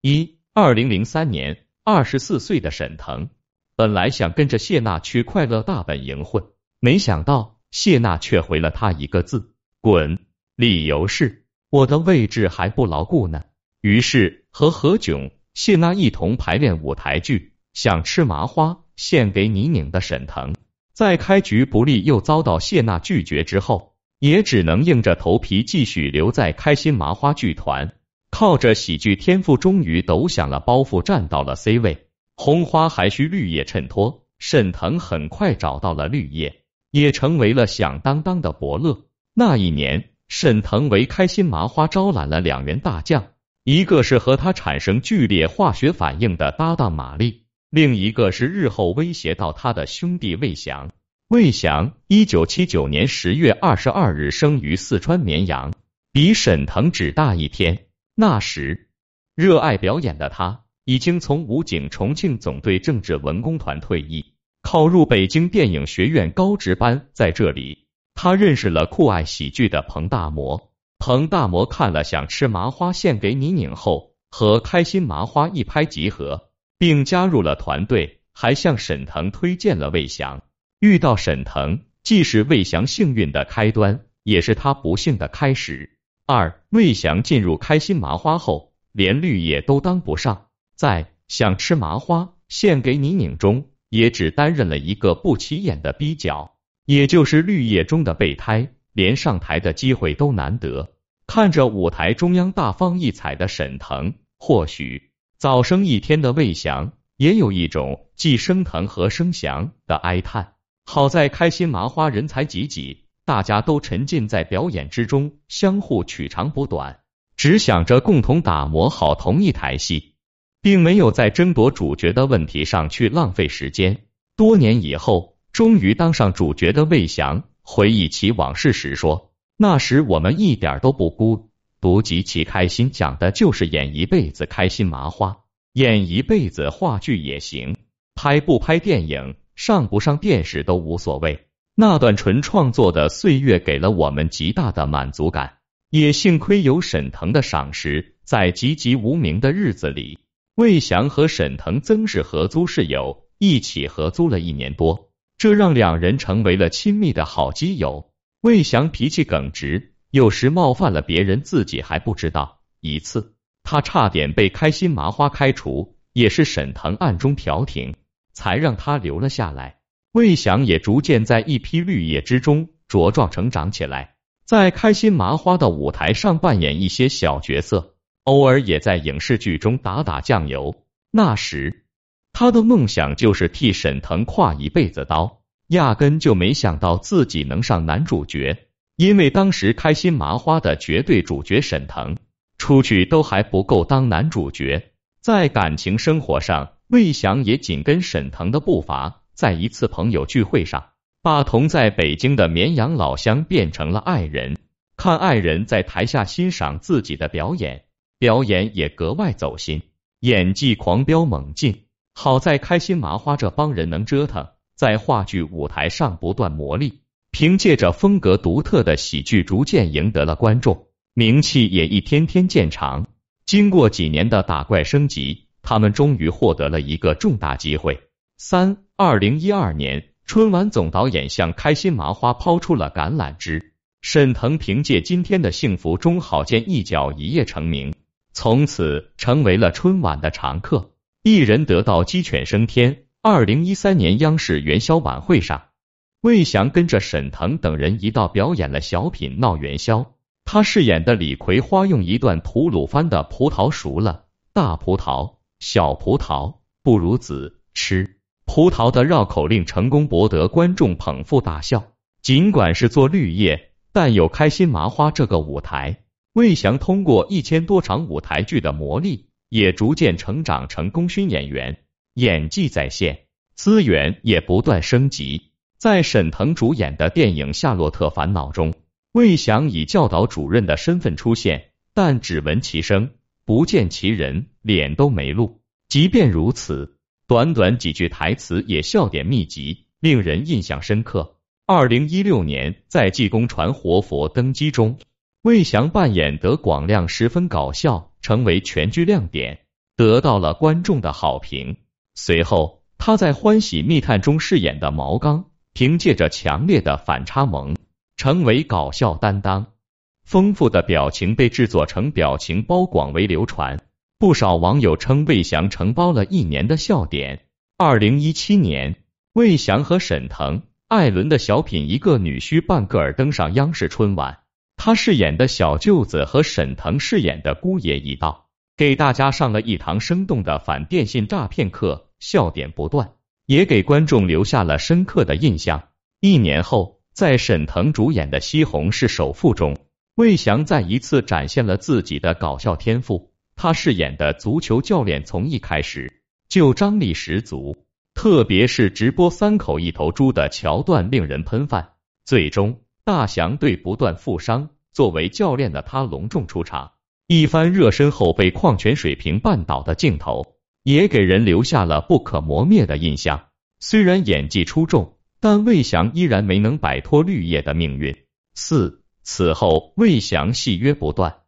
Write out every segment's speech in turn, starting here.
一，二零零三年，二十四岁的沈腾本来想跟着谢娜去快乐大本营混，没想到谢娜却回了他一个字：滚。理由是我的位置还不牢固呢。于是和何炅、谢娜一同排练舞台剧《想吃麻花》，献给你拧的沈腾，在开局不利又遭到谢娜拒绝之后，也只能硬着头皮继续留在开心麻花剧团。靠着喜剧天赋，终于抖响了包袱，站到了 C 位。红花还需绿叶衬托，沈腾很快找到了绿叶，也成为了响当当的伯乐。那一年，沈腾为开心麻花招揽了两员大将，一个是和他产生剧烈化学反应的搭档马丽，另一个是日后威胁到他的兄弟魏翔。魏翔，一九七九年十月二十二日生于四川绵阳，比沈腾只大一天。那时，热爱表演的他已经从武警重庆总队政治文工团退役，考入北京电影学院高职班。在这里，他认识了酷爱喜剧的彭大魔。彭大魔看了《想吃麻花》献给你拧后，和开心麻花一拍即合，并加入了团队，还向沈腾推荐了魏翔。遇到沈腾，既是魏翔幸运的开端，也是他不幸的开始。二魏翔进入开心麻花后，连绿叶都当不上，在想吃麻花献给你》拧中，也只担任了一个不起眼的逼角，也就是绿叶中的备胎，连上台的机会都难得。看着舞台中央大放异彩的沈腾，或许早生一天的魏翔也有一种既生腾和生祥的哀叹。好在开心麻花人才济济。大家都沉浸在表演之中，相互取长补短，只想着共同打磨好同一台戏，并没有在争夺主角的问题上去浪费时间。多年以后，终于当上主角的魏翔回忆起往事时说：“那时我们一点都不孤独，极其开心，讲的就是演一辈子开心麻花，演一辈子话剧也行，拍不拍电影，上不上电视都无所谓。”那段纯创作的岁月给了我们极大的满足感，也幸亏有沈腾的赏识，在籍籍无名的日子里，魏翔和沈腾曾是合租室友，一起合租了一年多，这让两人成为了亲密的好基友。魏翔脾气耿直，有时冒犯了别人，自己还不知道。一次，他差点被开心麻花开除，也是沈腾暗中调停，才让他留了下来。魏翔也逐渐在一批绿叶之中茁壮成长起来，在开心麻花的舞台上扮演一些小角色，偶尔也在影视剧中打打酱油。那时他的梦想就是替沈腾挎一辈子刀，压根就没想到自己能上男主角，因为当时开心麻花的绝对主角沈腾出去都还不够当男主角。在感情生活上，魏翔也紧跟沈腾的步伐。在一次朋友聚会上，把同在北京的绵阳老乡变成了爱人。看爱人在台下欣赏自己的表演，表演也格外走心，演技狂飙猛进。好在开心麻花这帮人能折腾，在话剧舞台上不断磨砺，凭借着风格独特的喜剧，逐渐赢得了观众，名气也一天天渐长。经过几年的打怪升级，他们终于获得了一个重大机会。三二零一二年春晚总导演向开心麻花抛出了橄榄枝，沈腾凭借今天的幸福中好见一角一夜成名，从此成为了春晚的常客，一人得道鸡犬升天。二零一三年央视元宵晚会上，魏翔跟着沈腾等人一道表演了小品闹元宵，他饰演的李葵花用一段吐鲁番的葡萄熟了，大葡萄小葡萄不如子吃。葡萄的绕口令成功博得观众捧腹大笑。尽管是做绿叶，但有开心麻花这个舞台，魏翔通过一千多场舞台剧的磨砺，也逐渐成长成功勋演员，演技在线，资源也不断升级。在沈腾主演的电影《夏洛特烦恼》中，魏翔以教导主任的身份出现，但只闻其声，不见其人，脸都没露。即便如此。短短几句台词也笑点密集，令人印象深刻。二零一六年，在济公传活佛登基中，魏翔扮演得广亮，十分搞笑，成为全剧亮点。得到了观众的好评。随后，他在《欢喜密探》中饰演的毛刚，凭借着强烈的反差萌，成为搞笑担当。丰富的表情被制作成表情包，广为流传。不少网友称魏翔承包了一年的笑点。二零一七年，魏翔和沈腾、艾伦的小品《一个女婿半个儿》登上央视春晚。他饰演的小舅子和沈腾饰演的姑爷一道，给大家上了一堂生动的反电信诈骗课，笑点不断，也给观众留下了深刻的印象。一年后，在沈腾主演的《西红柿首富》中。魏翔再一次展现了自己的搞笑天赋，他饰演的足球教练从一开始就张力十足，特别是直播三口一头猪的桥段令人喷饭。最终，大祥队不断负伤，作为教练的他隆重出场，一番热身后被矿泉水瓶绊倒的镜头，也给人留下了不可磨灭的印象。虽然演技出众，但魏翔依然没能摆脱绿叶的命运。四。此后，魏翔戏约不断，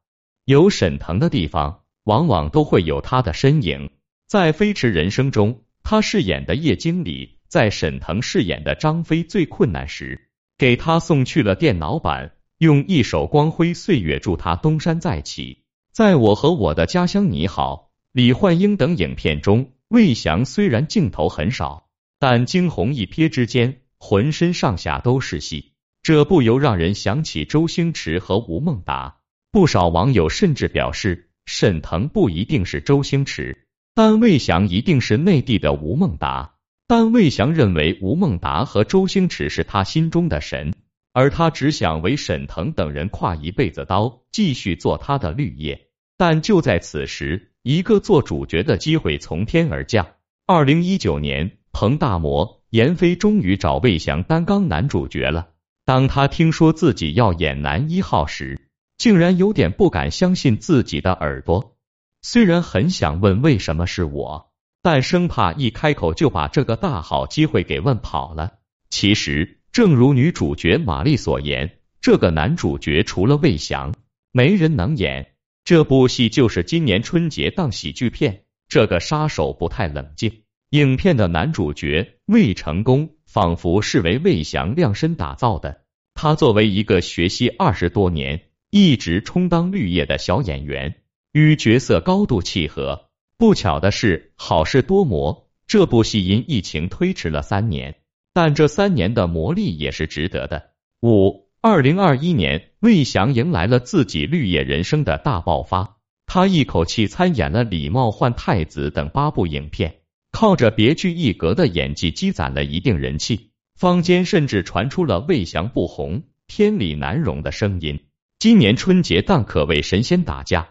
有沈腾的地方，往往都会有他的身影。在《飞驰人生》中，他饰演的叶经理，在沈腾饰演的张飞最困难时，给他送去了电脑版，用一首《光辉岁月》助他东山再起。在我和我的家乡你好、李焕英等影片中，魏翔虽然镜头很少，但惊鸿一瞥之间，浑身上下都是戏。这不由让人想起周星驰和吴孟达，不少网友甚至表示，沈腾不一定是周星驰，但魏翔一定是内地的吴孟达。但魏翔认为吴孟达和周星驰是他心中的神，而他只想为沈腾等人挎一辈子刀，继续做他的绿叶。但就在此时，一个做主角的机会从天而降。二零一九年，彭大魔、闫飞终于找魏翔担纲男主角了。当他听说自己要演男一号时，竟然有点不敢相信自己的耳朵。虽然很想问为什么是我，但生怕一开口就把这个大好机会给问跑了。其实，正如女主角玛丽所言，这个男主角除了魏翔，没人能演。这部戏就是今年春节档喜剧片。这个杀手不太冷静。影片的男主角魏成功。仿佛是为魏翔量身打造的。他作为一个学习二十多年、一直充当绿叶的小演员，与角色高度契合。不巧的是，好事多磨，这部戏因疫情推迟了三年，但这三年的磨砺也是值得的。五二零二一年，魏翔迎来了自己绿叶人生的大爆发，他一口气参演了《礼貌换太子》等八部影片。靠着别具一格的演技积攒了一定人气，坊间甚至传出了魏翔不红，天理难容的声音。今年春节档可谓神仙打架，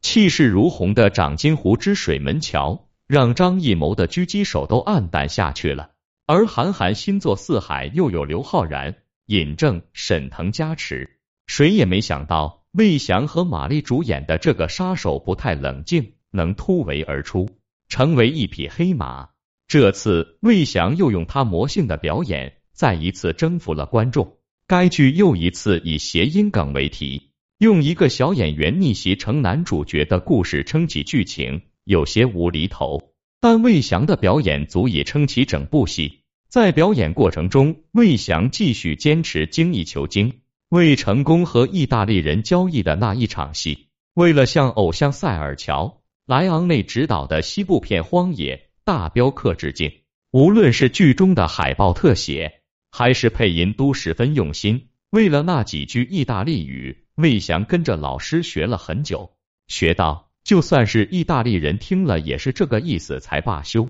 气势如虹的长津湖之水门桥，让张艺谋的狙击手都黯淡下去了。而韩寒新作四海又有刘昊然、尹正、沈腾加持，谁也没想到魏翔和马丽主演的这个杀手不太冷静能突围而出。成为一匹黑马。这次魏翔又用他魔性的表演，再一次征服了观众。该剧又一次以谐音梗为题，用一个小演员逆袭成男主角的故事撑起剧情，有些无厘头。但魏翔的表演足以撑起整部戏。在表演过程中，魏翔继续坚持精益求精。为成功和意大利人交易的那一场戏，为了向偶像塞尔乔。莱昂内执导的西部片《荒野大镖客》致敬，无论是剧中的海报特写，还是配音，都十分用心。为了那几句意大利语，魏翔跟着老师学了很久，学到就算是意大利人听了也是这个意思才罢休。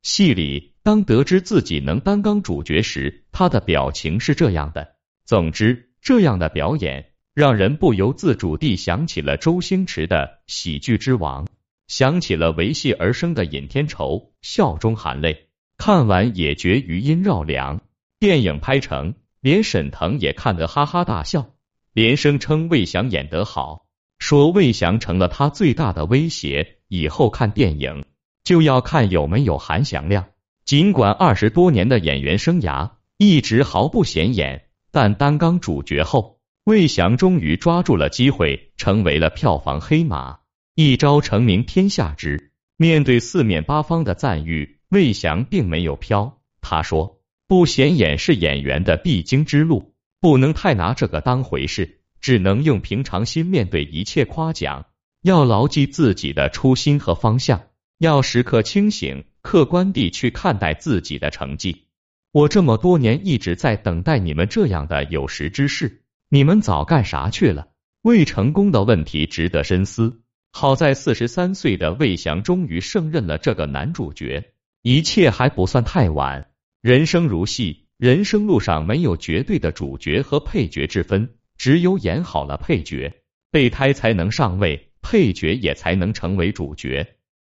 戏里，当得知自己能担纲主角时，他的表情是这样的。总之，这样的表演让人不由自主地想起了周星驰的《喜剧之王》。想起了为戏而生的尹天仇，笑中含泪，看完也觉余音绕梁。电影拍成，连沈腾也看得哈哈大笑，连声称魏翔演得好，说魏翔成了他最大的威胁，以后看电影就要看有没有韩翔亮。尽管二十多年的演员生涯一直毫不显眼，但担纲主角后，魏翔终于抓住了机会，成为了票房黑马。一朝成名天下知，面对四面八方的赞誉，魏翔并没有飘。他说：“不显眼是演员的必经之路，不能太拿这个当回事，只能用平常心面对一切夸奖。要牢记自己的初心和方向，要时刻清醒，客观地去看待自己的成绩。我这么多年一直在等待你们这样的有识之士，你们早干啥去了？未成功的问题值得深思。”好在四十三岁的魏翔终于胜任了这个男主角，一切还不算太晚。人生如戏，人生路上没有绝对的主角和配角之分，只有演好了配角，备胎才能上位，配角也才能成为主角。